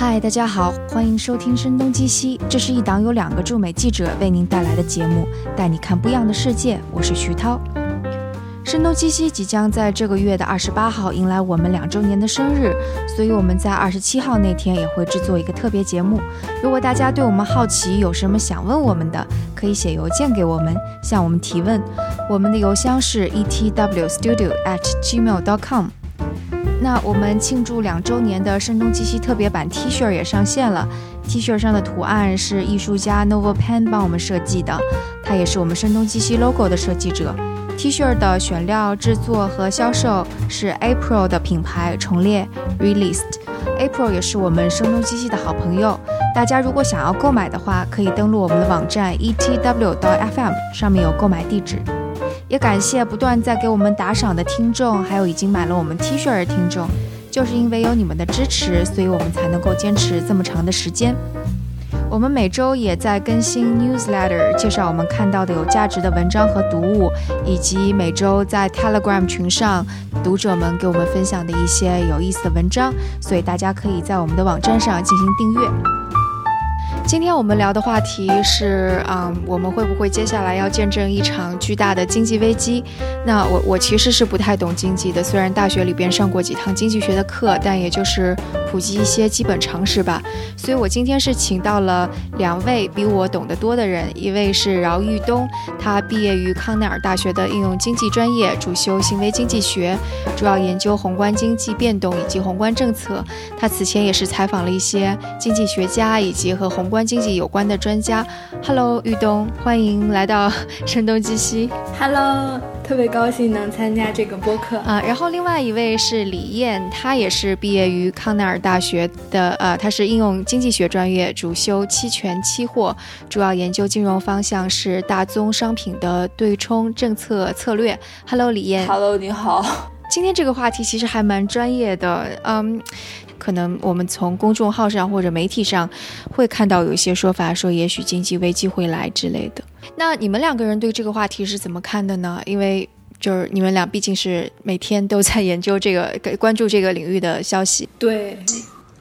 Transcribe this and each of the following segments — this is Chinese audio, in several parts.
嗨，大家好，欢迎收听《声东击西》，这是一档由两个驻美记者为您带来的节目，带你看不一样的世界。我是徐涛。声东击西即将在这个月的二十八号迎来我们两周年的生日，所以我们在二十七号那天也会制作一个特别节目。如果大家对我们好奇，有什么想问我们的，可以写邮件给我们，向我们提问。我们的邮箱是 etwstudio@gmail.com。那我们庆祝两周年的声东击西特别版 T 恤也上线了。T 恤上的图案是艺术家 Nova Pen 帮我们设计的，他也是我们声东击西 logo 的设计者。T 恤的选料、制作和销售是 April 的品牌重列 Released。April 也是我们声东击西的好朋友。大家如果想要购买的话，可以登录我们的网站 etw.fm，上面有购买地址。也感谢不断在给我们打赏的听众，还有已经买了我们 T 恤的听众。就是因为有你们的支持，所以我们才能够坚持这么长的时间。我们每周也在更新 newsletter，介绍我们看到的有价值的文章和读物，以及每周在 Telegram 群上读者们给我们分享的一些有意思的文章。所以大家可以在我们的网站上进行订阅。今天我们聊的话题是，嗯，我们会不会接下来要见证一场巨大的经济危机？那我我其实是不太懂经济的，虽然大学里边上过几堂经济学的课，但也就是普及一些基本常识吧。所以我今天是请到了两位比我懂得多的人，一位是饶玉东，他毕业于康奈尔大学的应用经济专业，主修行为经济学，主要研究宏观经济变动以及宏观政策。他此前也是采访了一些经济学家以及和宏观经济有关的专家。Hello，玉东，欢迎来到 声东击西。Hello，特别高兴能参加这个播客啊。然后另外一位是李燕，她也是毕业于康奈尔大学的，呃，她是应用经济学专业，主修期权期货，主要研究金融方向是大宗商品的对冲政策策略。Hello，李燕。Hello，你好。今天这个话题其实还蛮专业的，嗯。可能我们从公众号上或者媒体上会看到有一些说法，说也许经济危机会来之类的。那你们两个人对这个话题是怎么看的呢？因为就是你们俩毕竟是每天都在研究这个、关注这个领域的消息。对，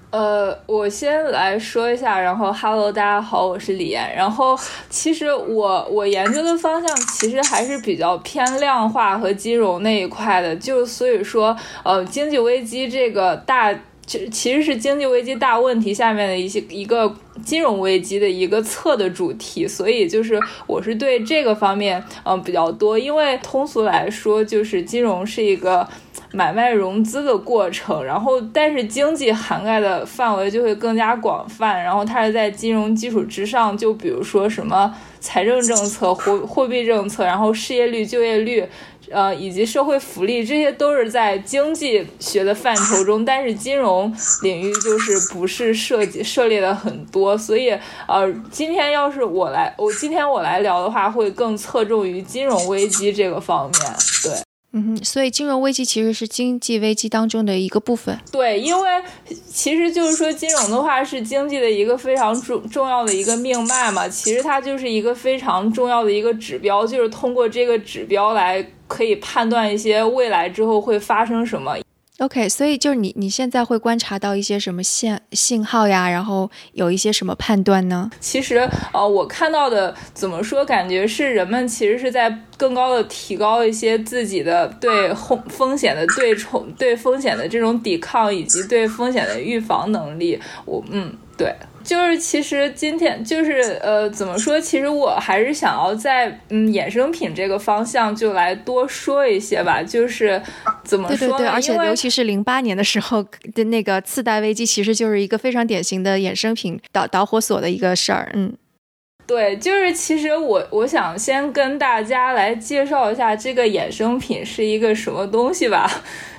呃，我先来说一下，然后 Hello，大家好，我是李岩。然后其实我我研究的方向其实还是比较偏量化和金融那一块的，就所以说，呃，经济危机这个大。其其实是经济危机大问题下面的一些一个金融危机的一个侧的主题，所以就是我是对这个方面嗯比较多，因为通俗来说就是金融是一个买卖融资的过程，然后但是经济涵盖的范围就会更加广泛，然后它是在金融基础之上，就比如说什么财政政策、货货币政策，然后失业率、就业率。呃，以及社会福利，这些都是在经济学的范畴中，但是金融领域就是不是涉及涉猎的很多，所以呃，今天要是我来，我今天我来聊的话，会更侧重于金融危机这个方面，对。嗯哼，所以金融危机其实是经济危机当中的一个部分。对，因为其实就是说金融的话是经济的一个非常重重要的一个命脉嘛，其实它就是一个非常重要的一个指标，就是通过这个指标来可以判断一些未来之后会发生什么。OK，所以就是你你现在会观察到一些什么信信号呀，然后有一些什么判断呢？其实呃，我看到的怎么说，感觉是人们其实是在更高的提高一些自己的对风风险的对冲、对风险的这种抵抗以及对风险的预防能力。我嗯，对。就是其实今天就是呃怎么说？其实我还是想要在嗯衍生品这个方向就来多说一些吧。就是怎么说？对对对，而且尤其是零八年的时候的那个次贷危机，其实就是一个非常典型的衍生品导导火索的一个事儿。嗯，对，就是其实我我想先跟大家来介绍一下这个衍生品是一个什么东西吧。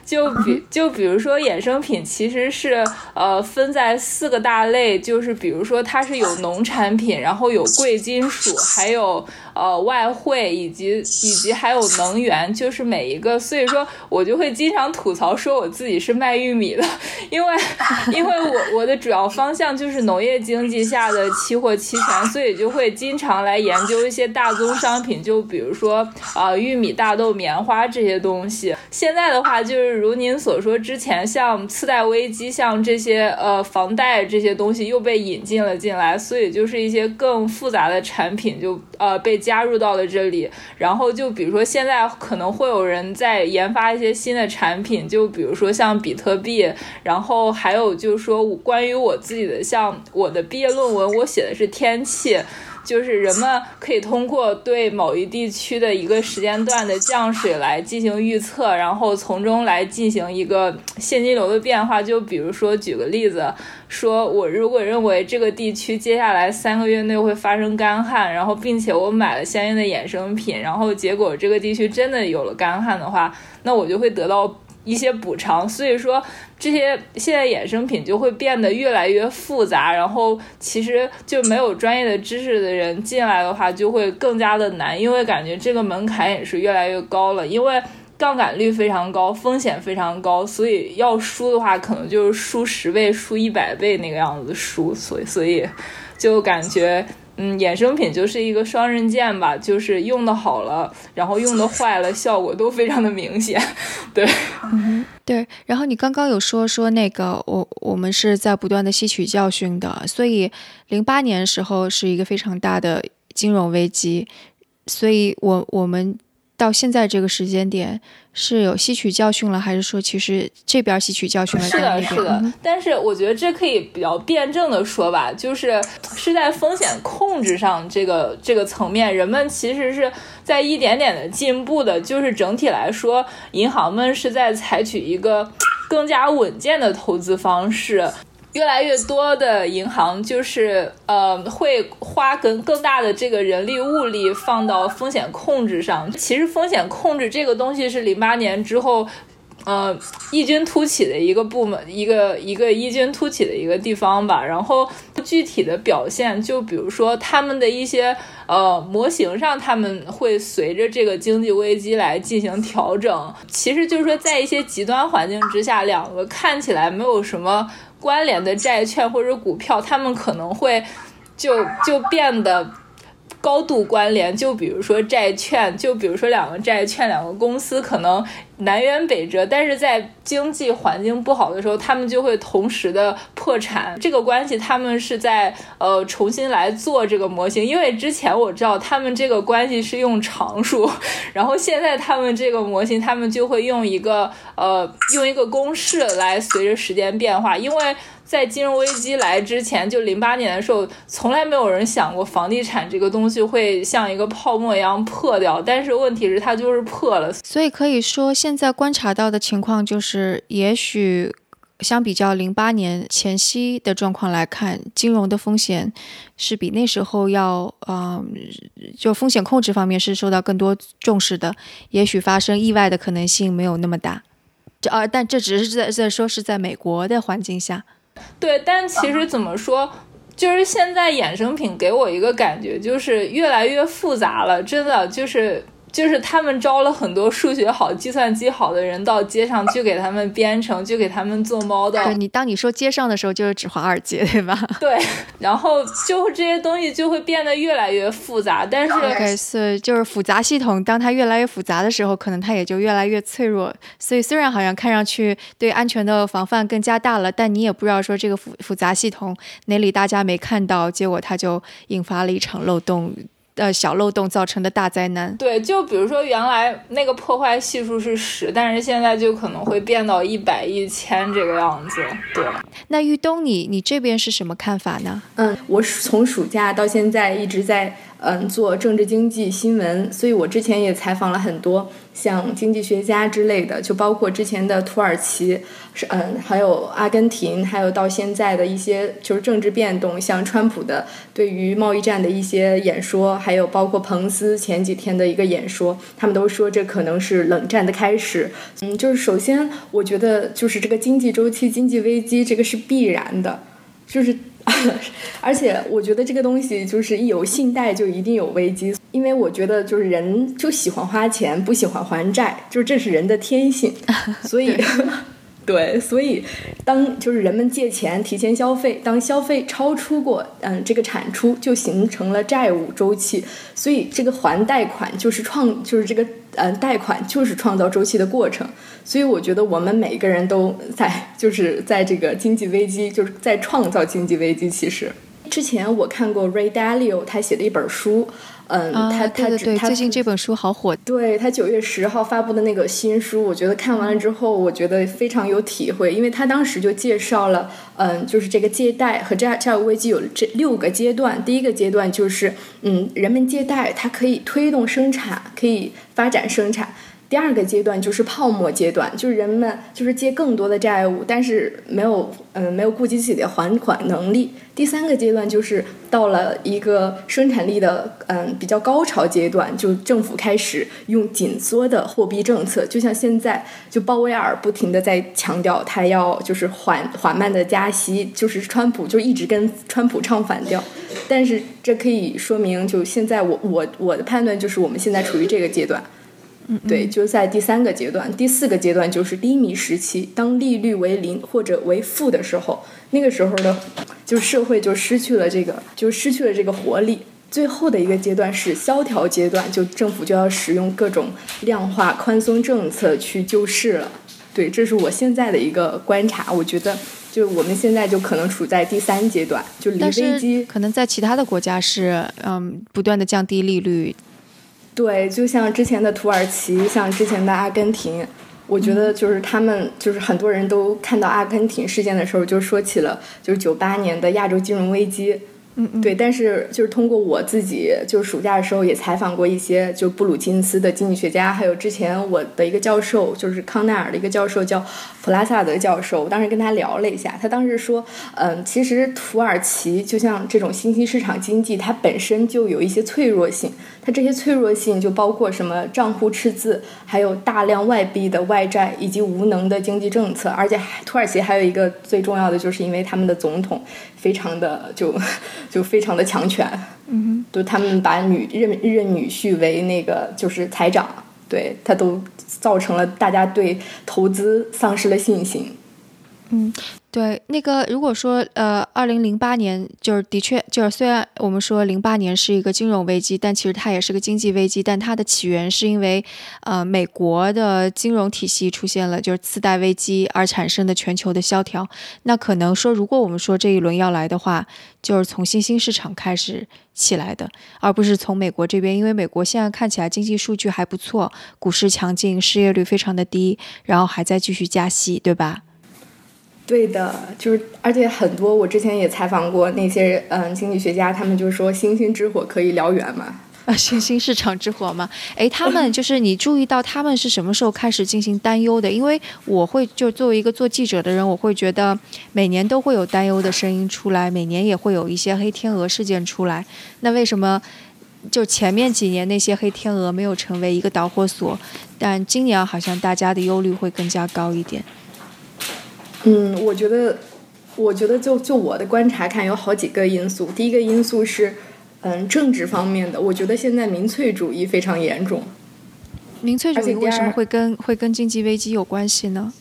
就比就比如说衍生品其实是呃分在四个大类，就是比如说它是有农产品，然后有贵金属，还有呃外汇以及以及还有能源，就是每一个，所以说我就会经常吐槽说我自己是卖玉米的，因为 因为我我的主要方向就是农业经济下的期货期权，所以就会经常来研究一些大宗商品，就比如说啊玉米、大豆、棉花这些东西。现在的话，就是如您所说，之前像次贷危机，像这些呃房贷这些东西又被引进了进来，所以就是一些更复杂的产品就呃被加加入到了这里。然后就比如说现在可能会有人在研发一些新的产品，就比如说像比特币。然后还有就是说关于我自己的，像我的毕业论文，我写的是天气。就是人们可以通过对某一地区的一个时间段的降水来进行预测，然后从中来进行一个现金流的变化。就比如说，举个例子，说我如果认为这个地区接下来三个月内会发生干旱，然后并且我买了相应的衍生品，然后结果这个地区真的有了干旱的话，那我就会得到。一些补偿，所以说这些现在衍生品就会变得越来越复杂，然后其实就没有专业的知识的人进来的话，就会更加的难，因为感觉这个门槛也是越来越高了，因为杠杆率非常高，风险非常高，所以要输的话，可能就是输十倍、输一百倍那个样子输，所以所以就感觉。嗯，衍生品就是一个双刃剑吧，就是用的好了，然后用的坏了，效果都非常的明显。对，对。然后你刚刚有说说那个，我我们是在不断的吸取教训的，所以零八年时候是一个非常大的金融危机，所以我我们。到现在这个时间点是有吸取教训了，还是说其实这边吸取教训了？是的，是的。但是我觉得这可以比较辩证的说吧，就是是在风险控制上这个这个层面，人们其实是在一点点的进步的。就是整体来说，银行们是在采取一个更加稳健的投资方式。越来越多的银行就是呃会花更更大的这个人力物力放到风险控制上。其实风险控制这个东西是零八年之后，呃异军突起的一个部门，一个一个异军突起的一个地方吧。然后具体的表现，就比如说他们的一些呃模型上，他们会随着这个经济危机来进行调整。其实就是说，在一些极端环境之下，两个看起来没有什么。关联的债券或者股票，他们可能会就就变得高度关联。就比如说债券，就比如说两个债券，两个公司可能。南辕北辙，但是在经济环境不好的时候，他们就会同时的破产。这个关系，他们是在呃重新来做这个模型，因为之前我知道他们这个关系是用常数，然后现在他们这个模型，他们就会用一个呃用一个公式来随着时间变化，因为。在金融危机来之前，就零八年的时候，从来没有人想过房地产这个东西会像一个泡沫一样破掉。但是问题是，它就是破了。所以可以说，现在观察到的情况就是，也许相比较零八年前夕的状况来看，金融的风险是比那时候要，嗯，就风险控制方面是受到更多重视的。也许发生意外的可能性没有那么大。这啊，但这只是在在说是在美国的环境下。对，但其实怎么说，就是现在衍生品给我一个感觉，就是越来越复杂了，真的就是。就是他们招了很多数学好、计算机好的人到街上去给他们编程，就给他们做 model。对你当你说街上的时候，就是指华尔街，对吧？对，然后就这些东西就会变得越来越复杂。但是，OK，是就是复杂系统，当它越来越复杂的时候，可能它也就越来越脆弱。所以虽然好像看上去对安全的防范更加大了，但你也不知道说这个复复杂系统哪里大家没看到，结果它就引发了一场漏洞。呃，小漏洞造成的大灾难。对，就比如说原来那个破坏系数是十，但是现在就可能会变到一百、一千这个样子。对，那玉东，你你这边是什么看法呢？嗯，我从暑假到现在一直在。嗯，做政治经济新闻，所以我之前也采访了很多像经济学家之类的，就包括之前的土耳其，是嗯，还有阿根廷，还有到现在的一些就是政治变动，像川普的对于贸易战的一些演说，还有包括彭斯前几天的一个演说，他们都说这可能是冷战的开始。嗯，就是首先我觉得就是这个经济周期、经济危机这个是必然的，就是。而且我觉得这个东西就是一有信贷就一定有危机，因为我觉得就是人就喜欢花钱，不喜欢还债，就是这是人的天性，所以。对，所以当就是人们借钱提前消费，当消费超出过嗯这个产出，就形成了债务周期。所以这个还贷款就是创，就是这个嗯贷款就是创造周期的过程。所以我觉得我们每个人都在就是在这个经济危机，就是在创造经济危机。其实之前我看过 Ray Dalio 他写的一本书。嗯，他他他最近这本书好火。对他九月十号发布的那个新书，我觉得看完了之后，我觉得非常有体会，因为他当时就介绍了，嗯，就是这个借贷和债债务危机有这六个阶段。第一个阶段就是，嗯，人们借贷，它可以推动生产，可以发展生产。第二个阶段就是泡沫阶段，就是人们就是借更多的债务，但是没有嗯没有顾及自己的还款能力。第三个阶段就是到了一个生产力的嗯比较高潮阶段，就政府开始用紧缩的货币政策，就像现在就鲍威尔不停的在强调他要就是缓缓慢的加息，就是川普就一直跟川普唱反调，但是这可以说明就现在我我我的判断就是我们现在处于这个阶段。对，就在第三个阶段，第四个阶段就是低迷时期，当利率为零或者为负的时候，那个时候呢，就社会就失去了这个，就失去了这个活力。最后的一个阶段是萧条阶段，就政府就要使用各种量化宽松政策去救市了。对，这是我现在的一个观察。我觉得，就我们现在就可能处在第三阶段，就离危机可能在其他的国家是嗯，不断的降低利率。对，就像之前的土耳其，像之前的阿根廷，我觉得就是他们，就是很多人都看到阿根廷事件的时候，就说起了就是九八年的亚洲金融危机。嗯，对，但是就是通过我自己，就是暑假的时候也采访过一些，就布鲁金斯的经济学家，还有之前我的一个教授，就是康奈尔的一个教授叫普拉萨德教授，我当时跟他聊了一下，他当时说，嗯，其实土耳其就像这种新兴市场经济，它本身就有一些脆弱性，它这些脆弱性就包括什么账户赤字，还有大量外币的外债以及无能的经济政策，而且土耳其还有一个最重要的，就是因为他们的总统非常的就。就非常的强权，嗯哼，就他们把女认认女婿为那个就是财长，对他都造成了大家对投资丧失了信心，嗯。对，那个如果说呃，二零零八年就是的确就是虽然我们说零八年是一个金融危机，但其实它也是个经济危机。但它的起源是因为呃美国的金融体系出现了就是次贷危机而产生的全球的萧条。那可能说如果我们说这一轮要来的话，就是从新兴市场开始起来的，而不是从美国这边，因为美国现在看起来经济数据还不错，股市强劲，失业率非常的低，然后还在继续加息，对吧？对的，就是而且很多，我之前也采访过那些嗯经济学家，他们就说星星之火可以燎原嘛，啊，新兴市场之火嘛，哎，他们就是你注意到他们是什么时候开始进行担忧的？因为我会就作为一个做记者的人，我会觉得每年都会有担忧的声音出来，每年也会有一些黑天鹅事件出来。那为什么就前面几年那些黑天鹅没有成为一个导火索，但今年好像大家的忧虑会更加高一点？嗯，我觉得，我觉得就就我的观察看，有好几个因素。第一个因素是，嗯，政治方面的。我觉得现在民粹主义非常严重。民粹主义为什么会跟会跟经济危机有关系呢？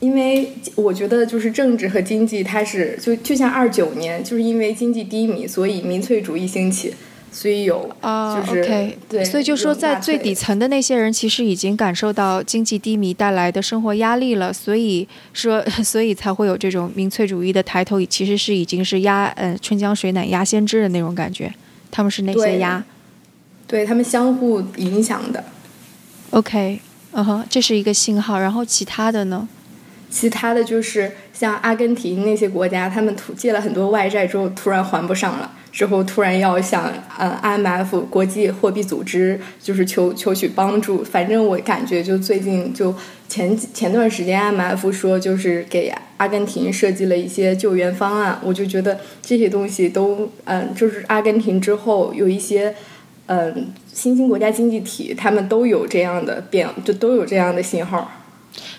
因为我觉得就是政治和经济，它是就就像二九年，就是因为经济低迷，所以民粹主义兴起。所以有啊，OK，对，所以就说在最底层的那些人，其实已经感受到经济低迷带来的生活压力了，所以说，所以才会有这种民粹主义的抬头，其实是已经是压，呃，春江水暖鸭先知的那种感觉，他们是那些鸭，对他们相互影响的，OK，嗯哼，这是一个信号，然后其他的呢？其他的就是像阿根廷那些国家，他们突借了很多外债之后，突然还不上了。之后突然要向呃 IMF 国际货币组织就是求求取帮助，反正我感觉就最近就前前段时间 IMF 说就是给阿根廷设计了一些救援方案，我就觉得这些东西都嗯就是阿根廷之后有一些嗯新兴国家经济体，他们都有这样的变，就都有这样的信号。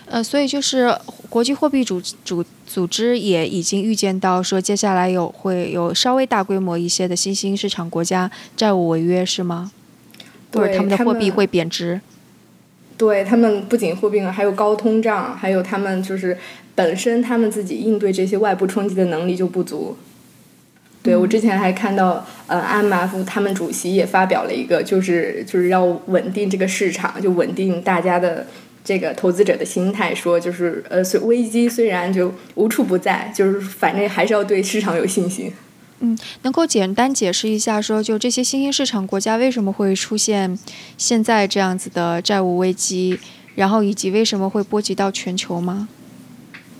呃，所以就是国际货币组组组织也已经预见到，说接下来有会有稍微大规模一些的新兴市场国家债务违约，是吗？或者他们的货币会贬值。对他们不仅货币还有高通胀，还有他们就是本身他们自己应对这些外部冲击的能力就不足。对我之前还看到，呃，IMF 他们主席也发表了一个，就是就是要稳定这个市场，就稳定大家的这个投资者的心态，说就是呃，虽危机虽然就无处不在，就是反正还是要对市场有信心。嗯，能够简单解释一下，说就这些新兴市场国家为什么会出现现在这样子的债务危机，然后以及为什么会波及到全球吗？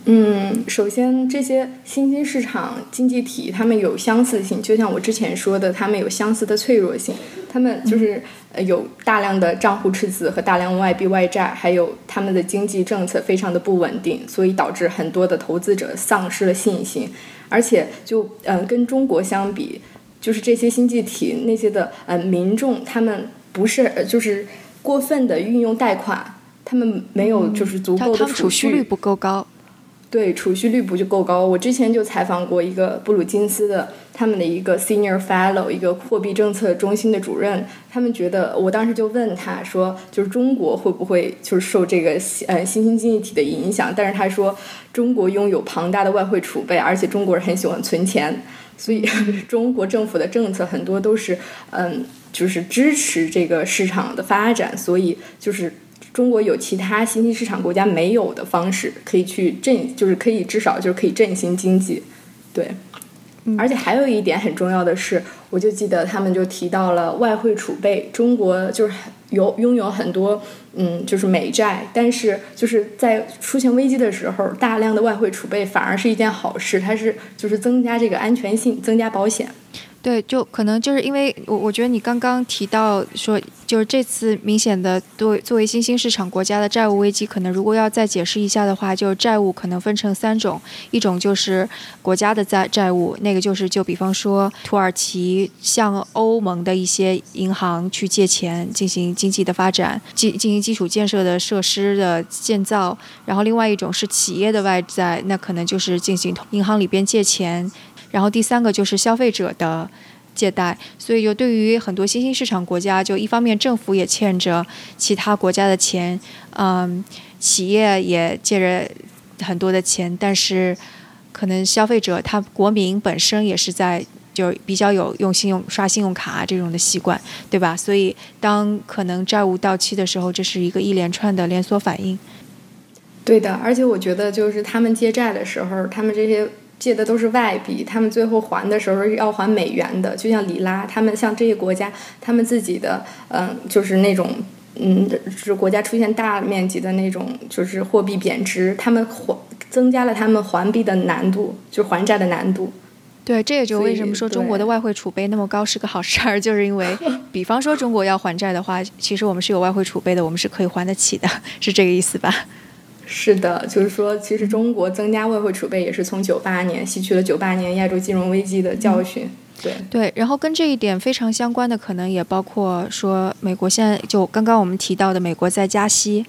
嗯，首先这些新兴市场经济体，它们有相似性，就像我之前说的，它们有相似的脆弱性。他们就是呃有大量的账户赤字和大量外币外债，还有他们的经济政策非常的不稳定，所以导致很多的投资者丧失了信心。而且就嗯，跟中国相比，就是这些经济体那些的呃民众，他们不是就是过分的运用贷款，他们没有就是足够的储蓄率不够高。对，储蓄率不就够高？我之前就采访过一个布鲁金斯的他们的一个 senior fellow，一个货币政策中心的主任，他们觉得，我当时就问他说，就是中国会不会就是受这个呃新兴经济体的影响？但是他说，中国拥有庞大的外汇储备，而且中国人很喜欢存钱，所以 中国政府的政策很多都是嗯，就是支持这个市场的发展，所以就是。中国有其他新兴市场国家没有的方式，可以去振，就是可以至少就是可以振兴经济，对。而且还有一点很重要的是，我就记得他们就提到了外汇储备，中国就是有拥有很多嗯，就是美债，但是就是在出现危机的时候，大量的外汇储备反而是一件好事，它是就是增加这个安全性，增加保险。对，就可能就是因为我我觉得你刚刚提到说，就是这次明显的对作为新兴市场国家的债务危机，可能如果要再解释一下的话，就债务可能分成三种，一种就是国家的债债务，那个就是就比方说土耳其向欧盟的一些银行去借钱进行经济的发展，进进行基础建设的设施的建造，然后另外一种是企业的外债，那可能就是进行银行里边借钱。然后第三个就是消费者的借贷，所以就对于很多新兴市场国家，就一方面政府也欠着其他国家的钱，嗯，企业也借着很多的钱，但是可能消费者他国民本身也是在就比较有用信用刷信用卡这种的习惯，对吧？所以当可能债务到期的时候，这是一个一连串的连锁反应。对的，而且我觉得就是他们借债的时候，他们这些。借的都是外币，他们最后还的时候要还美元的，就像里拉，他们像这些国家，他们自己的，嗯，就是那种，嗯，就是国家出现大面积的那种，就是货币贬值，他们还增加了他们还币的难度，就是还债的难度。对，这也就为什么说中国的外汇储备那么高是个好事儿，就是因为，比方说中国要还债的话，其实我们是有外汇储备的，我们是可以还得起的，是这个意思吧？是的，就是说，其实中国增加外汇储备也是从九八年吸取了九八年亚洲金融危机的教训。对对，然后跟这一点非常相关的，可能也包括说，美国现在就刚刚我们提到的，美国在加息，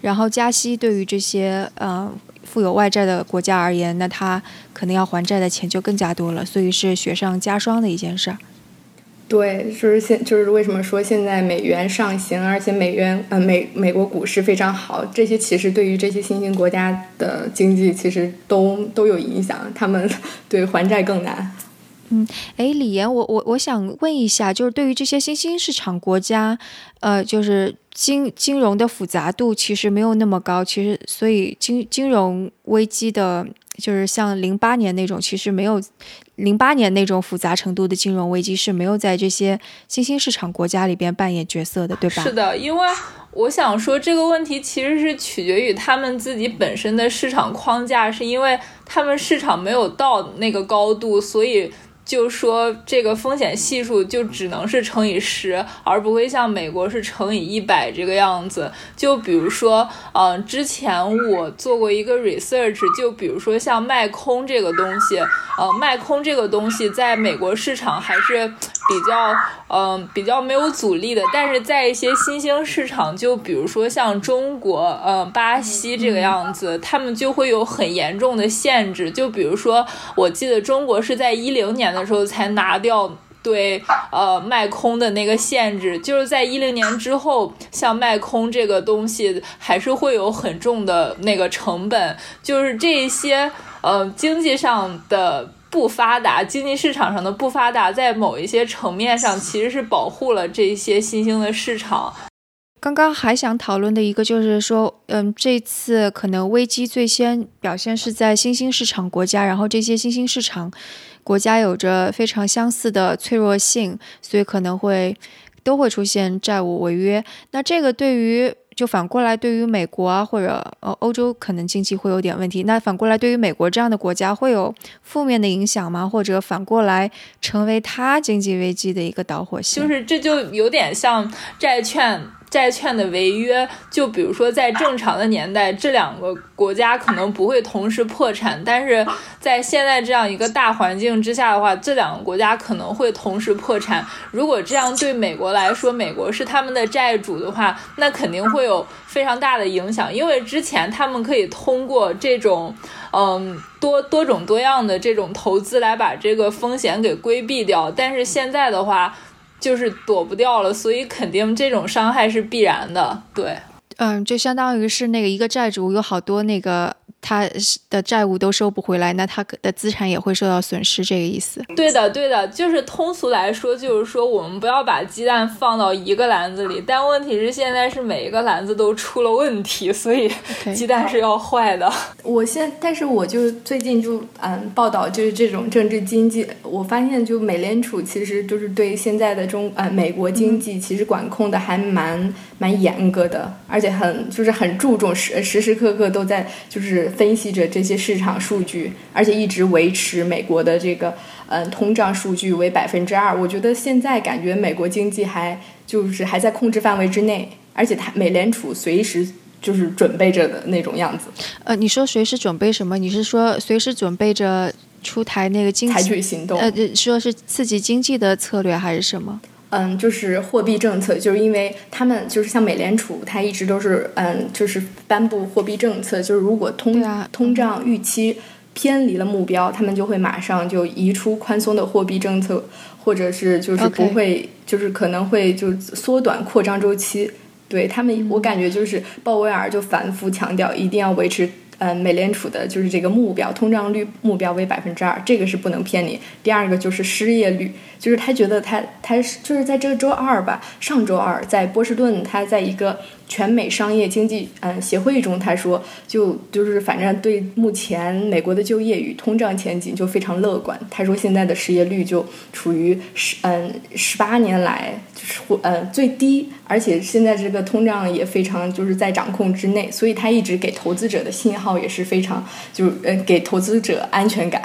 然后加息对于这些呃富有外债的国家而言，那他可能要还债的钱就更加多了，所以是雪上加霜的一件事儿。对，就是现就是为什么说现在美元上行，而且美元呃美美国股市非常好，这些其实对于这些新兴国家的经济其实都都有影响，他们 对还债更难。嗯，哎，李岩，我我我想问一下，就是对于这些新兴市场国家，呃，就是金金融的复杂度其实没有那么高，其实所以金金融危机的，就是像零八年那种，其实没有。零八年那种复杂程度的金融危机是没有在这些新兴市场国家里边扮演角色的，对吧？是的，因为我想说这个问题其实是取决于他们自己本身的市场框架，是因为他们市场没有到那个高度，所以。就说这个风险系数就只能是乘以十，而不会像美国是乘以一百这个样子。就比如说，嗯，之前我做过一个 research，就比如说像卖空这个东西，呃，卖空这个东西在美国市场还是比较，嗯，比较没有阻力的。但是在一些新兴市场，就比如说像中国，嗯，巴西这个样子，他们就会有很严重的限制。就比如说，我记得中国是在一零年。的时候才拿掉对呃卖空的那个限制，就是在一零年之后，像卖空这个东西还是会有很重的那个成本，就是这些呃经济上的不发达，经济市场上的不发达，在某一些层面上其实是保护了这些新兴的市场。刚刚还想讨论的一个就是说，嗯，这次可能危机最先表现是在新兴市场国家，然后这些新兴市场国家有着非常相似的脆弱性，所以可能会都会出现债务违约。那这个对于就反过来，对于美国啊或者呃欧洲可能经济会有点问题。那反过来，对于美国这样的国家会有负面的影响吗？或者反过来成为它经济危机的一个导火线？就是这就有点像债券。债券的违约，就比如说在正常的年代，这两个国家可能不会同时破产，但是在现在这样一个大环境之下的话，这两个国家可能会同时破产。如果这样对美国来说，美国是他们的债主的话，那肯定会有非常大的影响，因为之前他们可以通过这种，嗯，多多种多样的这种投资来把这个风险给规避掉，但是现在的话。就是躲不掉了，所以肯定这种伤害是必然的。对，嗯，就相当于是那个一个债主有好多那个。他的债务都收不回来，那他的资产也会受到损失，这个意思。对的，对的，就是通俗来说，就是说我们不要把鸡蛋放到一个篮子里。但问题是，现在是每一个篮子都出了问题，所以鸡蛋是要坏的。我现，但是我就最近就嗯报道就是这种政治经济，我发现就美联储其实就是对现在的中呃美国经济其实管控的还蛮蛮严格的，而且很就是很注重时时时刻刻都在就是。分析着这些市场数据，而且一直维持美国的这个嗯通胀数据为百分之二。我觉得现在感觉美国经济还就是还在控制范围之内，而且它美联储随时就是准备着的那种样子。呃，你说随时准备什么？你是说随时准备着出台那个经采取行动？呃，说是刺激经济的策略还是什么？嗯，就是货币政策，就是因为他们就是像美联储，它一直都是嗯，就是颁布货币政策，就是如果通通胀预期偏离了目标，他们就会马上就移出宽松的货币政策，或者是就是不会，就是可能会就缩短扩张周期。对他们，我感觉就是鲍威尔就反复强调，一定要维持。嗯，美联储的就是这个目标，通胀率目标为百分之二，这个是不能骗你。第二个就是失业率，就是他觉得他他是就是在这个周二吧，上周二在波士顿，他在一个。全美商业经济嗯协会中，他说就就是反正对目前美国的就业与通胀前景就非常乐观。他说现在的失业率就处于十嗯十八年来就是嗯最低，而且现在这个通胀也非常就是在掌控之内，所以他一直给投资者的信号也是非常就是嗯给投资者安全感。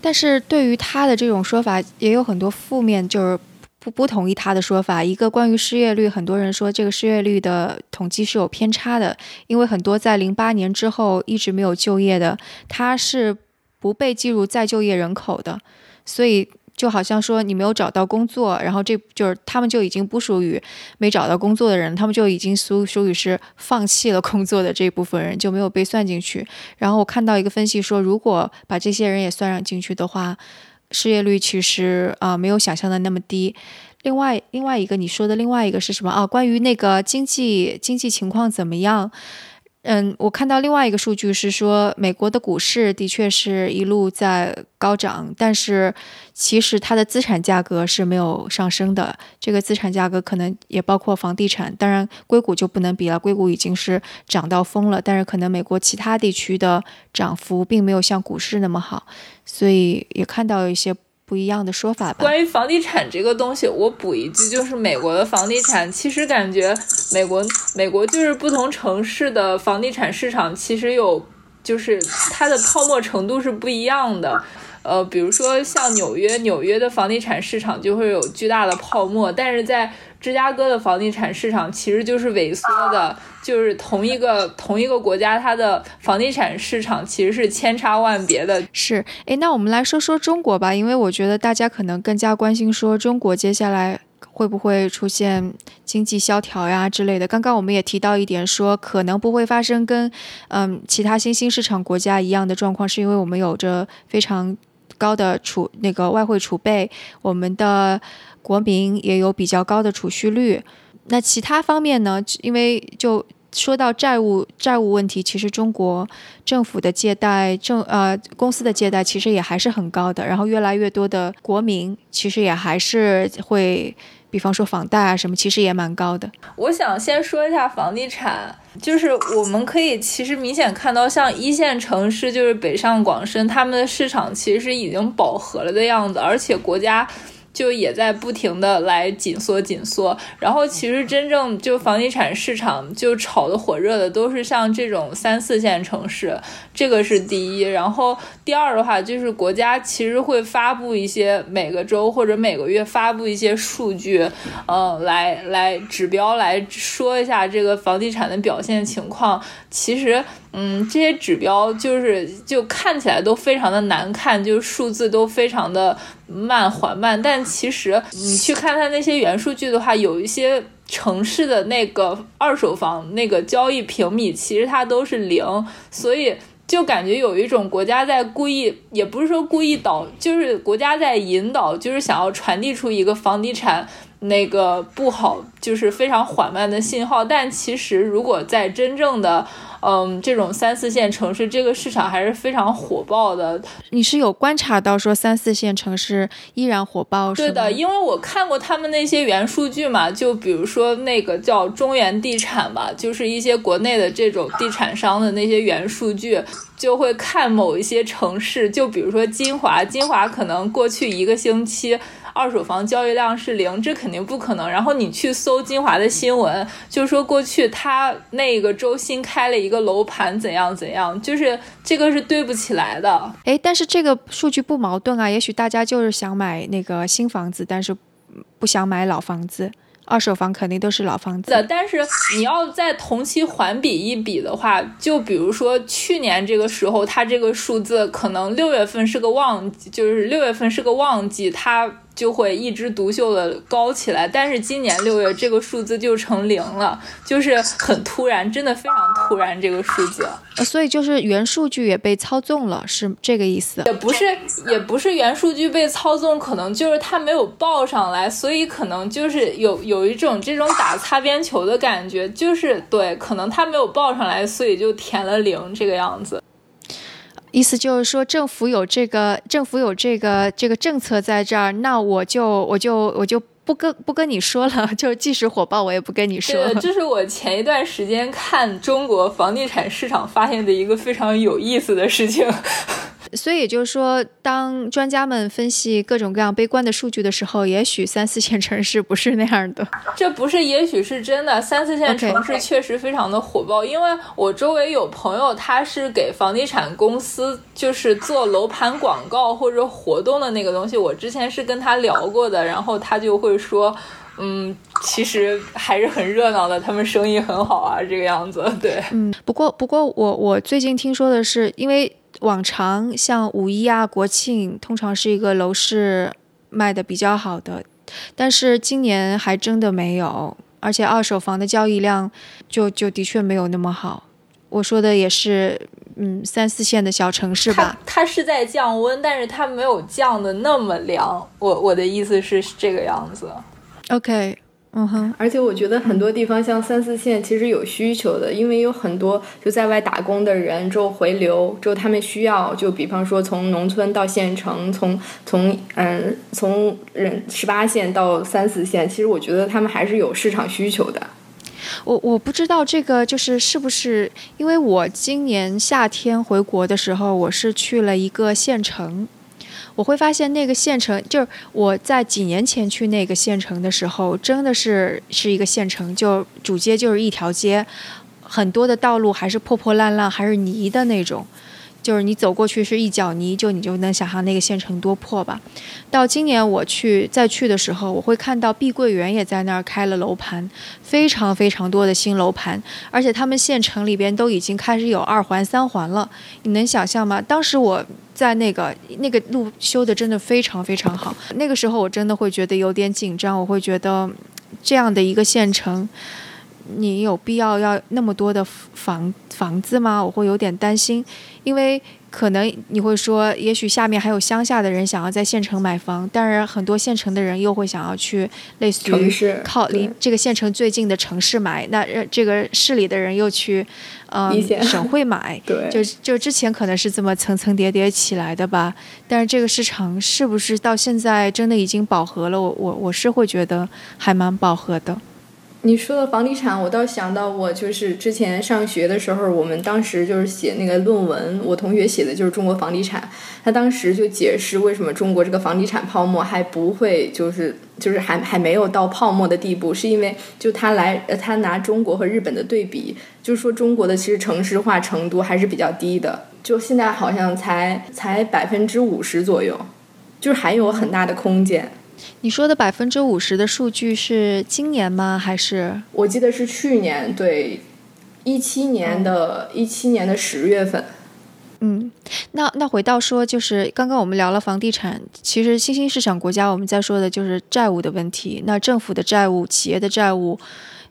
但是对于他的这种说法也有很多负面，就是。不不同意他的说法。一个关于失业率，很多人说这个失业率的统计是有偏差的，因为很多在零八年之后一直没有就业的，他是不被计入再就业人口的。所以就好像说你没有找到工作，然后这就是他们就已经不属于没找到工作的人，他们就已经属属于是放弃了工作的这部分人就没有被算进去。然后我看到一个分析说，如果把这些人也算上进去的话。失业率其实啊没有想象的那么低。另外，另外一个你说的另外一个是什么啊？关于那个经济经济情况怎么样？嗯，我看到另外一个数据是说，美国的股市的确是一路在高涨，但是其实它的资产价格是没有上升的。这个资产价格可能也包括房地产，当然硅谷就不能比了，硅谷已经是涨到疯了。但是可能美国其他地区的涨幅并没有像股市那么好，所以也看到一些。不一样的说法吧。关于房地产这个东西，我补一句，就是美国的房地产，其实感觉美国美国就是不同城市的房地产市场，其实有就是它的泡沫程度是不一样的。呃，比如说像纽约，纽约的房地产市场就会有巨大的泡沫，但是在芝加哥的房地产市场其实就是萎缩的，就是同一个 同一个国家，它的房地产市场其实是千差万别的。是，诶，那我们来说说中国吧，因为我觉得大家可能更加关心说中国接下来会不会出现经济萧条呀之类的。刚刚我们也提到一点，说可能不会发生跟嗯其他新兴市场国家一样的状况，是因为我们有着非常。高的储那个外汇储备，我们的国民也有比较高的储蓄率。那其他方面呢？因为就说到债务债务问题，其实中国政府的借贷政呃公司的借贷其实也还是很高的。然后越来越多的国民其实也还是会。比方说房贷啊什么，其实也蛮高的。我想先说一下房地产，就是我们可以其实明显看到，像一线城市，就是北上广深，他们的市场其实已经饱和了的样子，而且国家。就也在不停的来紧缩紧缩，然后其实真正就房地产市场就炒的火热的都是像这种三四线城市，这个是第一。然后第二的话就是国家其实会发布一些每个周或者每个月发布一些数据，嗯，来来指标来说一下这个房地产的表现情况。其实。嗯，这些指标就是就看起来都非常的难看，就是数字都非常的慢缓慢。但其实你去看它那些原数据的话，有一些城市的那个二手房那个交易平米，其实它都是零，所以就感觉有一种国家在故意，也不是说故意导，就是国家在引导，就是想要传递出一个房地产那个不好，就是非常缓慢的信号。但其实如果在真正的嗯，这种三四线城市这个市场还是非常火爆的。你是有观察到说三四线城市依然火爆？对的，因为我看过他们那些原数据嘛，就比如说那个叫中原地产吧，就是一些国内的这种地产商的那些原数据，就会看某一些城市，就比如说金华，金华可能过去一个星期。二手房交易量是零，这肯定不可能。然后你去搜金华的新闻，就是说过去他那个周新开了一个楼盘，怎样怎样，就是这个是对不起来的。哎，但是这个数据不矛盾啊。也许大家就是想买那个新房子，但是不想买老房子。二手房肯定都是老房子，但是你要在同期环比一比的话，就比如说去年这个时候，它这个数字可能六月份是个旺季，就是六月份是个旺季，它。就会一枝独秀的高起来，但是今年六月这个数字就成零了，就是很突然，真的非常突然这个数字。所以就是原数据也被操纵了，是这个意思？也不是，也不是原数据被操纵，可能就是它没有报上来，所以可能就是有有一种这种打擦边球的感觉，就是对，可能它没有报上来，所以就填了零这个样子。意思就是说，政府有这个，政府有这个这个政策在这儿，那我就我就我就不跟不跟你说了，就即使火爆，我也不跟你说。这是我前一段时间看中国房地产市场发现的一个非常有意思的事情。所以也就是说，当专家们分析各种各样悲观的数据的时候，也许三四线城市不是那样的。这不是，也许是真的。三四线城市确实非常的火爆，因为我周围有朋友，他是给房地产公司就是做楼盘广告或者活动的那个东西。我之前是跟他聊过的，然后他就会说，嗯，其实还是很热闹的，他们生意很好啊，这个样子。对，嗯，不过不过我我最近听说的是，因为。往常像五一啊、国庆，通常是一个楼市卖的比较好的，但是今年还真的没有，而且二手房的交易量就就的确没有那么好。我说的也是，嗯，三四线的小城市吧。它是在降温，但是它没有降的那么凉。我我的意思是这个样子。OK。嗯哼，而且我觉得很多地方像三四线其实有需求的，因为有很多就在外打工的人之后回流之后，他们需要就比方说从农村到县城，从从嗯从人十八线到三四线，其实我觉得他们还是有市场需求的。我我不知道这个就是是不是，因为我今年夏天回国的时候，我是去了一个县城。我会发现那个县城，就是我在几年前去那个县城的时候，真的是是一个县城，就主街就是一条街，很多的道路还是破破烂烂，还是泥的那种。就是你走过去是一脚泥，就你就能想象那个县城多破吧。到今年我去再去的时候，我会看到碧桂园也在那儿开了楼盘，非常非常多的新楼盘，而且他们县城里边都已经开始有二环、三环了。你能想象吗？当时我在那个那个路修的真的非常非常好，那个时候我真的会觉得有点紧张，我会觉得这样的一个县城。你有必要要那么多的房房子吗？我会有点担心，因为。可能你会说，也许下面还有乡下的人想要在县城买房，但是很多县城的人又会想要去类似于靠离这个县城最近的城市买，那这个市里的人又去，呃，省会买，对，就就之前可能是这么层层叠叠起来的吧，但是这个市场是不是到现在真的已经饱和了？我我我是会觉得还蛮饱和的。你说的房地产，我倒想到我就是之前上学的时候，我们当时就是写那个论文，我同学写的就是中国房地产，他当时就解释为什么中国这个房地产泡沫还不会就是就是还还没有到泡沫的地步，是因为就他来他拿中国和日本的对比，就是说中国的其实城市化程度还是比较低的，就现在好像才才百分之五十左右，就是还有很大的空间。你说的百分之五十的数据是今年吗？还是我记得是去年，对，一七年的一七年的十月份。嗯，那那回到说，就是刚刚我们聊了房地产，其实新兴市场国家我们在说的就是债务的问题。那政府的债务、企业的债务，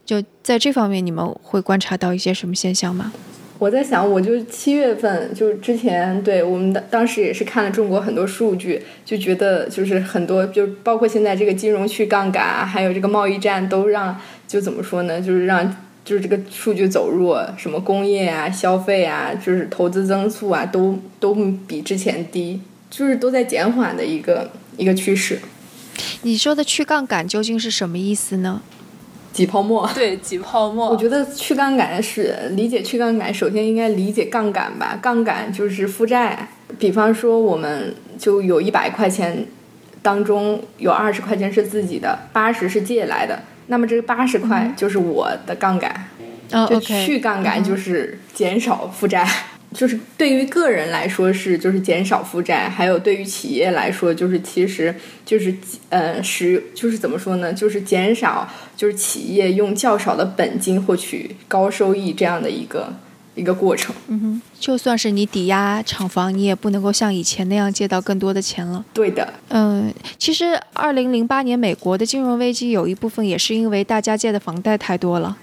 就在这方面，你们会观察到一些什么现象吗？我在想，我就七月份，就之前对我们的当时也是看了中国很多数据，就觉得就是很多，就包括现在这个金融去杠杆，还有这个贸易战，都让就怎么说呢？就是让就是这个数据走弱，什么工业啊、消费啊，就是投资增速啊，都都比之前低，就是都在减缓的一个一个趋势。你说的去杠杆究竟是什么意思呢？挤泡沫，对，挤泡沫。我觉得去杠杆是理解去杠杆，首先应该理解杠杆吧。杠杆就是负债。比方说，我们就有一百块钱，当中有二十块钱是自己的，八十是借来的。那么这个八十块就是我的杠杆。就去杠杆就是减少负债。就是对于个人来说是就是减少负债，还有对于企业来说就是其实就是呃使就是怎么说呢？就是减少就是企业用较少的本金获取高收益这样的一个一个过程。嗯哼，就算是你抵押厂房，你也不能够像以前那样借到更多的钱了。对的。嗯，其实二零零八年美国的金融危机有一部分也是因为大家借的房贷太多了，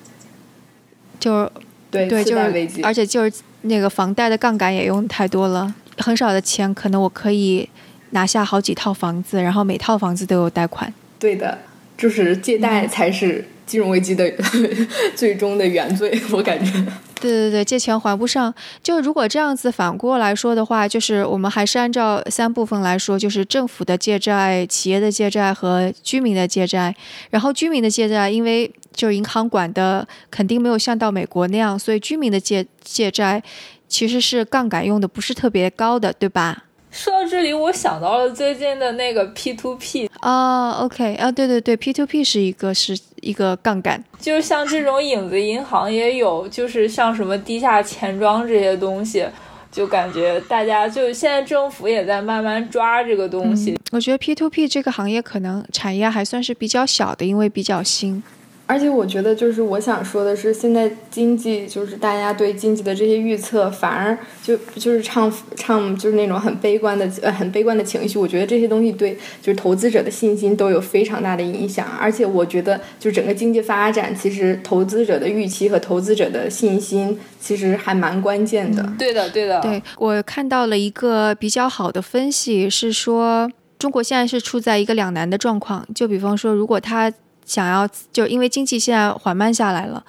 就是对对就是而且就是。那个房贷的杠杆也用太多了，很少的钱，可能我可以拿下好几套房子，然后每套房子都有贷款。对的，就是借贷才是金融危机的 最终的原罪，我感觉。对对对，借钱还不上，就如果这样子反过来说的话，就是我们还是按照三部分来说，就是政府的借债、企业的借债和居民的借债。然后居民的借债，因为就是银行管的肯定没有像到美国那样，所以居民的借借债其实是杠杆用的不是特别高的，对吧？说到这里，我想到了最近的那个 P to P 啊，OK 啊，对对对，P to P 是一个是一个杠杆，就是像这种影子银行也有，就是像什么地下钱庄这些东西，就感觉大家就现在政府也在慢慢抓这个东西。我觉得 P to P 这个行业可能产业还算是比较小的，因为比较新。而且我觉得，就是我想说的是，现在经济就是大家对经济的这些预测，反而就就是唱唱就是那种很悲观的呃很悲观的情绪。我觉得这些东西对就是投资者的信心都有非常大的影响。而且我觉得，就整个经济发展，其实投资者的预期和投资者的信心其实还蛮关键的。对的，对的。对我看到了一个比较好的分析，是说中国现在是处在一个两难的状况。就比方说，如果他想要就因为经济现在缓慢下来了，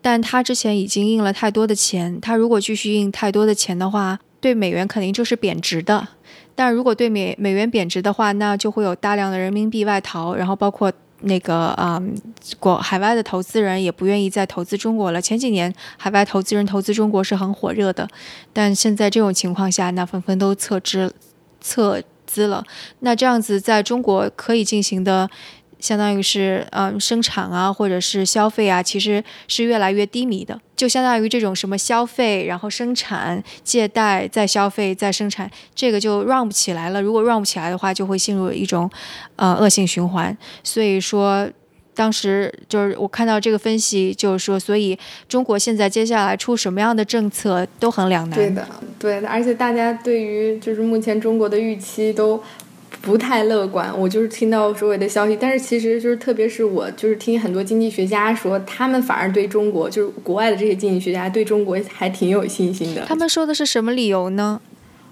但他之前已经印了太多的钱，他如果继续印太多的钱的话，对美元肯定就是贬值的。但如果对美美元贬值的话，那就会有大量的人民币外逃，然后包括那个啊国海外的投资人也不愿意再投资中国了。前几年海外投资人投资中国是很火热的，但现在这种情况下，那纷纷都撤资撤资了。那这样子在中国可以进行的。相当于是，嗯，生产啊，或者是消费啊，其实是越来越低迷的。就相当于这种什么消费，然后生产、借贷、再消费、再生产，这个就 run 不起来了。如果 run 不起来的话，就会进入一种，呃，恶性循环。所以说，当时就是我看到这个分析，就是说，所以中国现在接下来出什么样的政策都很两难。对的，对的，而且大家对于就是目前中国的预期都。不太乐观。我就是听到周围的消息，但是其实就是特别是我就是听很多经济学家说，他们反而对中国就是国外的这些经济学家对中国还挺有信心的。他们说的是什么理由呢？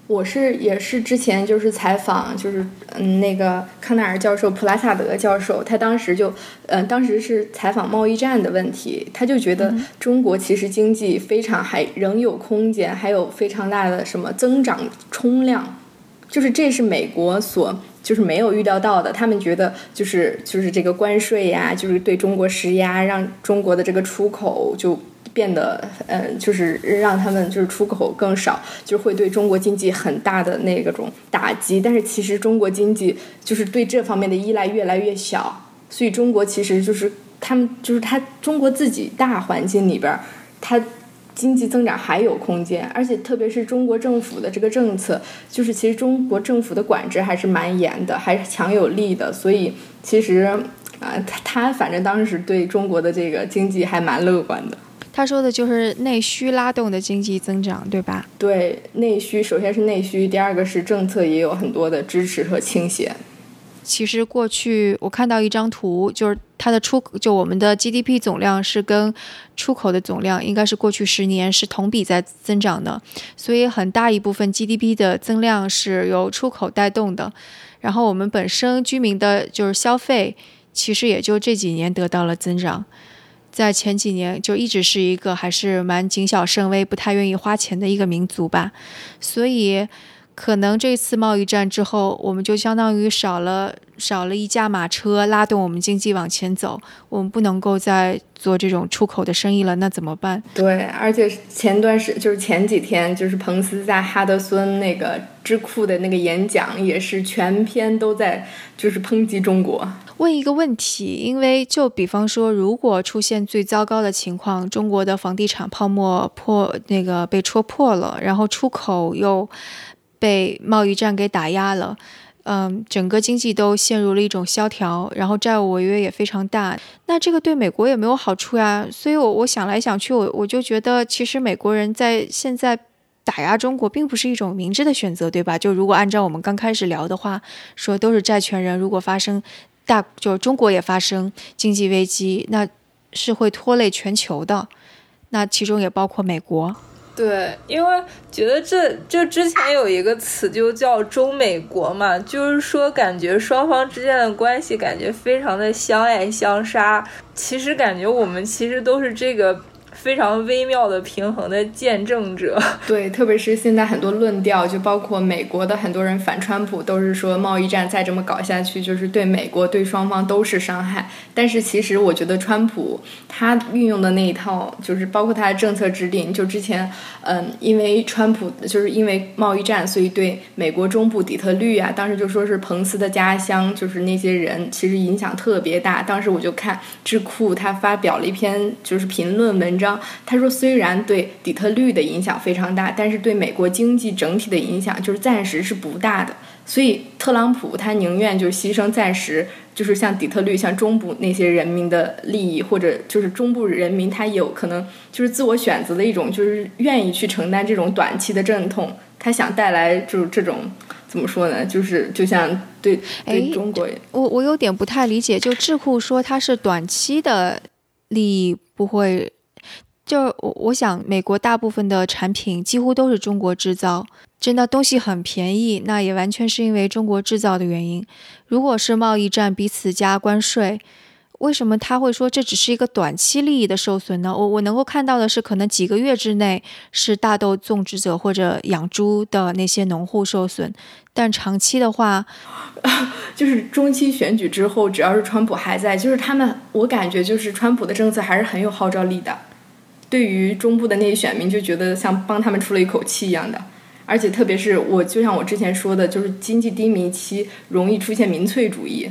我是也是之前就是采访，就是嗯那个康奈尔教授、普拉萨德教授，他当时就嗯当时是采访贸易战的问题，他就觉得中国其实经济非常还仍有空间，还有非常大的什么增长冲量，就是这是美国所就是没有预料到的，他们觉得就是就是这个关税呀，就是对中国施压，让中国的这个出口就。变得，嗯，就是让他们就是出口更少，就会对中国经济很大的那个种打击。但是其实中国经济就是对这方面的依赖越来越小，所以中国其实就是他们就是他中国自己大环境里边，儿，他经济增长还有空间。而且特别是中国政府的这个政策，就是其实中国政府的管制还是蛮严的，还是强有力的。所以其实啊，他他反正当时对中国的这个经济还蛮乐观的。他说的就是内需拉动的经济增长，对吧？对，内需首先是内需，第二个是政策也有很多的支持和倾斜。其实过去我看到一张图，就是它的出口就我们的 GDP 总量是跟出口的总量应该是过去十年是同比在增长的，所以很大一部分 GDP 的增量是由出口带动的。然后我们本身居民的就是消费，其实也就这几年得到了增长。在前几年就一直是一个还是蛮谨小慎微、不太愿意花钱的一个民族吧，所以可能这次贸易战之后，我们就相当于少了少了一架马车拉动我们经济往前走，我们不能够再做这种出口的生意了，那怎么办？对，而且前段时就是前几天，就是彭斯在哈德森那个智库的那个演讲，也是全篇都在就是抨击中国。问一个问题，因为就比方说，如果出现最糟糕的情况，中国的房地产泡沫破那个被戳破了，然后出口又被贸易战给打压了，嗯，整个经济都陷入了一种萧条，然后债务违约也非常大，那这个对美国也没有好处呀。所以，我我想来想去，我我就觉得，其实美国人在现在打压中国，并不是一种明智的选择，对吧？就如果按照我们刚开始聊的话，说都是债权人，如果发生。大就中国也发生经济危机，那是会拖累全球的，那其中也包括美国。对，因为觉得这就之前有一个词就叫中美国嘛，就是说感觉双方之间的关系感觉非常的相爱相杀。其实感觉我们其实都是这个。非常微妙的平衡的见证者，对，特别是现在很多论调，就包括美国的很多人反川普，都是说贸易战再这么搞下去，就是对美国对双方都是伤害。但是其实我觉得川普他运用的那一套，就是包括他的政策制定，就之前，嗯，因为川普就是因为贸易战，所以对美国中部底特律啊，当时就说是彭斯的家乡，就是那些人其实影响特别大。当时我就看智库他发表了一篇就是评论文章。他说，虽然对底特律的影响非常大，但是对美国经济整体的影响就是暂时是不大的。所以特朗普他宁愿就牺牲暂时，就是像底特律、像中部那些人民的利益，或者就是中部人民他有可能就是自我选择的一种，就是愿意去承担这种短期的阵痛。他想带来就是这种怎么说呢？就是就像对对中国，我我有点不太理解。就智库说他是短期的利益不会。就我我想，美国大部分的产品几乎都是中国制造，真的东西很便宜，那也完全是因为中国制造的原因。如果是贸易战彼此加关税，为什么他会说这只是一个短期利益的受损呢？我我能够看到的是，可能几个月之内是大豆种植者或者养猪的那些农户受损，但长期的话，就是中期选举之后，只要是川普还在，就是他们，我感觉就是川普的政策还是很有号召力的。对于中部的那些选民，就觉得像帮他们出了一口气一样的，而且特别是我，就像我之前说的，就是经济低迷期容易出现民粹主义，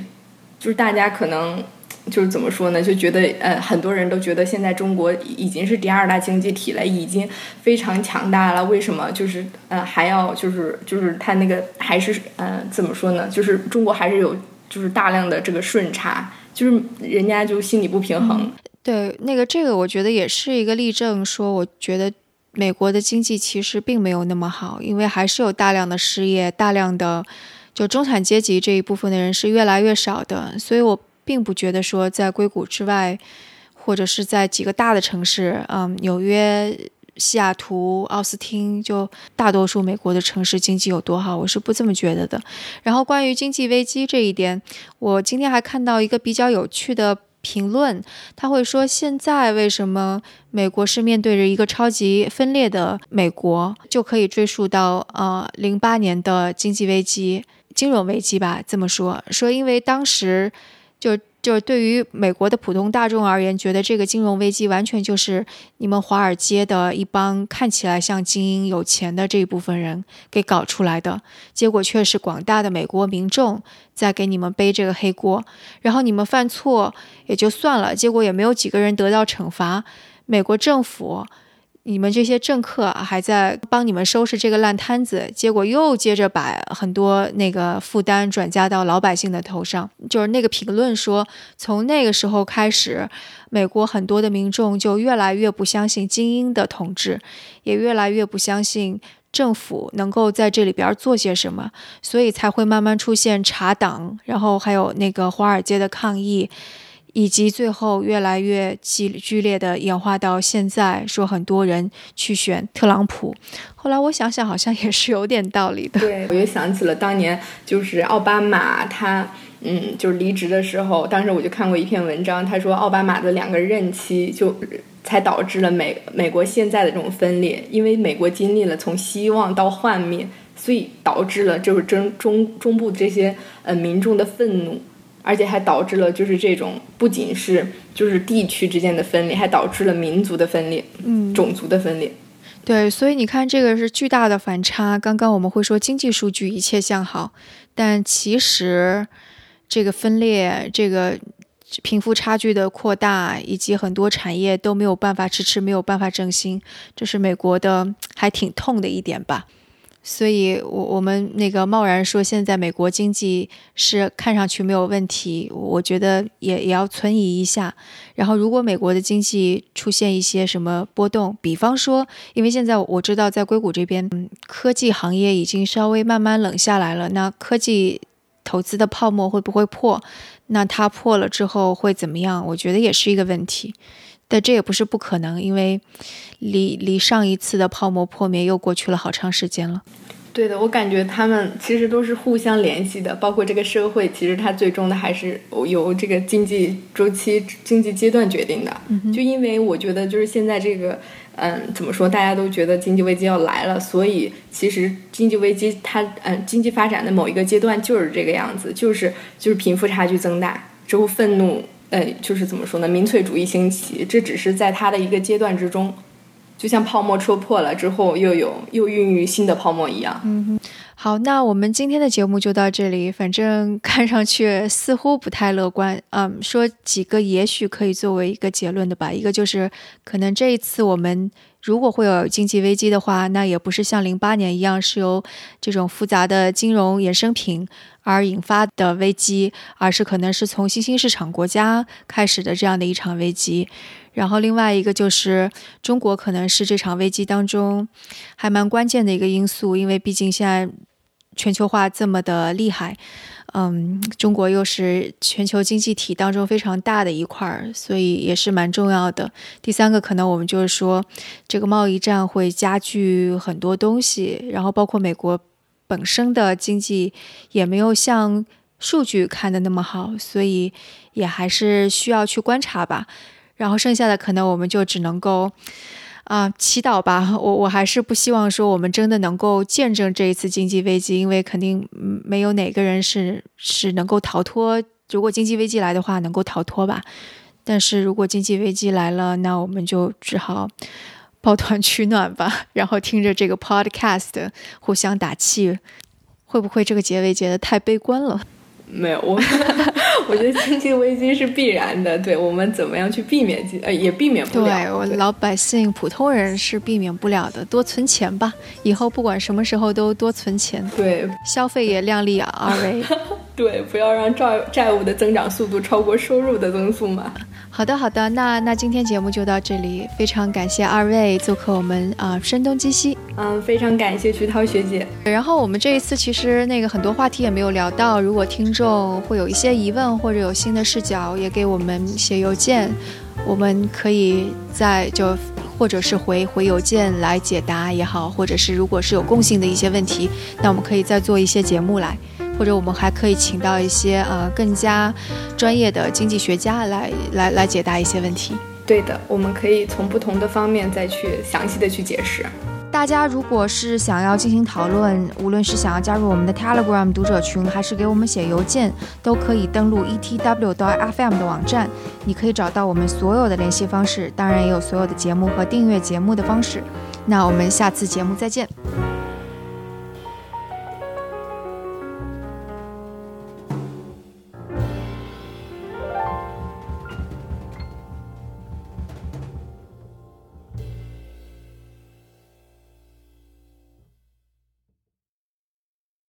就是大家可能就是怎么说呢，就觉得呃，很多人都觉得现在中国已经是第二大经济体了，已经非常强大了，为什么就是呃还要就是就是他那个还是呃怎么说呢，就是中国还是有就是大量的这个顺差，就是人家就心里不平衡。对，那个这个我觉得也是一个例证，说我觉得美国的经济其实并没有那么好，因为还是有大量的失业，大量的就中产阶级这一部分的人是越来越少的，所以我并不觉得说在硅谷之外，或者是在几个大的城市，嗯，纽约、西雅图、奥斯汀，就大多数美国的城市经济有多好，我是不这么觉得的。然后关于经济危机这一点，我今天还看到一个比较有趣的。评论他会说，现在为什么美国是面对着一个超级分裂的美国，就可以追溯到呃零八年的经济危机、金融危机吧？这么说，说因为当时就。就是对于美国的普通大众而言，觉得这个金融危机完全就是你们华尔街的一帮看起来像精英、有钱的这一部分人给搞出来的，结果却是广大的美国民众在给你们背这个黑锅。然后你们犯错也就算了，结果也没有几个人得到惩罚，美国政府。你们这些政客还在帮你们收拾这个烂摊子，结果又接着把很多那个负担转嫁到老百姓的头上。就是那个评论说，从那个时候开始，美国很多的民众就越来越不相信精英的统治，也越来越不相信政府能够在这里边做些什么，所以才会慢慢出现查党，然后还有那个华尔街的抗议。以及最后越来越激剧烈的演化到现在，说很多人去选特朗普。后来我想想，好像也是有点道理的。对，我又想起了当年就是奥巴马，他嗯，就是离职的时候，当时我就看过一篇文章，他说奥巴马的两个任期就才导致了美美国现在的这种分裂，因为美国经历了从希望到幻灭，所以导致了就是中中中部这些呃民众的愤怒。而且还导致了，就是这种不仅是就是地区之间的分裂，还导致了民族的分裂，嗯，种族的分裂。对，所以你看，这个是巨大的反差。刚刚我们会说经济数据一切向好，但其实这个分裂、这个贫富差距的扩大，以及很多产业都没有办法迟迟，没有办法振兴，这是美国的还挺痛的一点吧。所以，我我们那个贸然说现在美国经济是看上去没有问题，我觉得也也要存疑一下。然后，如果美国的经济出现一些什么波动，比方说，因为现在我知道在硅谷这边，嗯，科技行业已经稍微慢慢冷下来了，那科技投资的泡沫会不会破？那它破了之后会怎么样？我觉得也是一个问题。但这也不是不可能，因为离离上一次的泡沫破灭又过去了好长时间了。对的，我感觉他们其实都是互相联系的，包括这个社会，其实它最终的还是由这个经济周期、经济阶段决定的。就因为我觉得，就是现在这个，嗯，怎么说，大家都觉得经济危机要来了，所以其实经济危机它，嗯，经济发展的某一个阶段就是这个样子，就是就是贫富差距增大之后，愤怒。呃，就是怎么说呢？民粹主义兴起，这只是在它的一个阶段之中，就像泡沫戳破了之后，又有又孕育新的泡沫一样。嗯，好，那我们今天的节目就到这里。反正看上去似乎不太乐观。嗯，说几个也许可以作为一个结论的吧。一个就是，可能这一次我们如果会有经济危机的话，那也不是像零八年一样是由这种复杂的金融衍生品。而引发的危机，而是可能是从新兴市场国家开始的这样的一场危机。然后另外一个就是中国可能是这场危机当中还蛮关键的一个因素，因为毕竟现在全球化这么的厉害，嗯，中国又是全球经济体当中非常大的一块儿，所以也是蛮重要的。第三个可能我们就是说，这个贸易战会加剧很多东西，然后包括美国。本身的经济也没有像数据看的那么好，所以也还是需要去观察吧。然后剩下的可能我们就只能够啊祈祷吧。我我还是不希望说我们真的能够见证这一次经济危机，因为肯定没有哪个人是是能够逃脱。如果经济危机来的话，能够逃脱吧。但是如果经济危机来了，那我们就只好。抱团取暖吧，然后听着这个 podcast 互相打气，会不会这个结尾结得太悲观了？没有，我我觉得经济危机是必然的，对我们怎么样去避免，呃，也避免不了。对我老百姓、普通人是避免不了的，多存钱吧，以后不管什么时候都多存钱。对，消费也量力而为。对，不要让债债务的增长速度超过收入的增速嘛。好的，好的，那那今天节目就到这里，非常感谢二位做客我们啊声东击西。嗯，非常感谢徐涛学姐。然后我们这一次其实那个很多话题也没有聊到，如果听众会有一些疑问或者有新的视角，也给我们写邮件，我们可以在就或者是回回邮件来解答也好，或者是如果是有共性的一些问题，那我们可以再做一些节目来。或者我们还可以请到一些呃更加专业的经济学家来来来解答一些问题。对的，我们可以从不同的方面再去详细的去解释。大家如果是想要进行讨论，无论是想要加入我们的 Telegram 读者群，还是给我们写邮件，都可以登录 etw 到 FM 的网站，你可以找到我们所有的联系方式，当然也有所有的节目和订阅节目的方式。那我们下次节目再见。